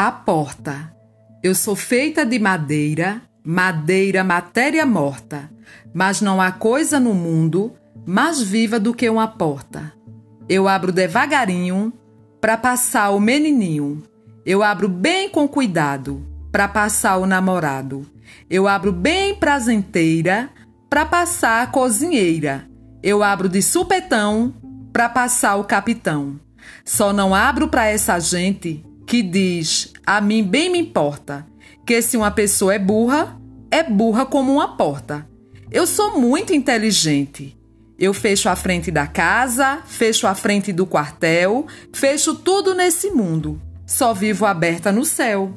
A porta. Eu sou feita de madeira, madeira, matéria morta, mas não há coisa no mundo mais viva do que uma porta. Eu abro devagarinho para passar o menininho. Eu abro bem com cuidado para passar o namorado. Eu abro bem prazenteira para passar a cozinheira. Eu abro de supetão para passar o capitão. Só não abro para essa gente que diz: a mim bem me importa, que se uma pessoa é burra, é burra como uma porta. Eu sou muito inteligente. Eu fecho a frente da casa, fecho a frente do quartel, fecho tudo nesse mundo. Só vivo aberta no céu.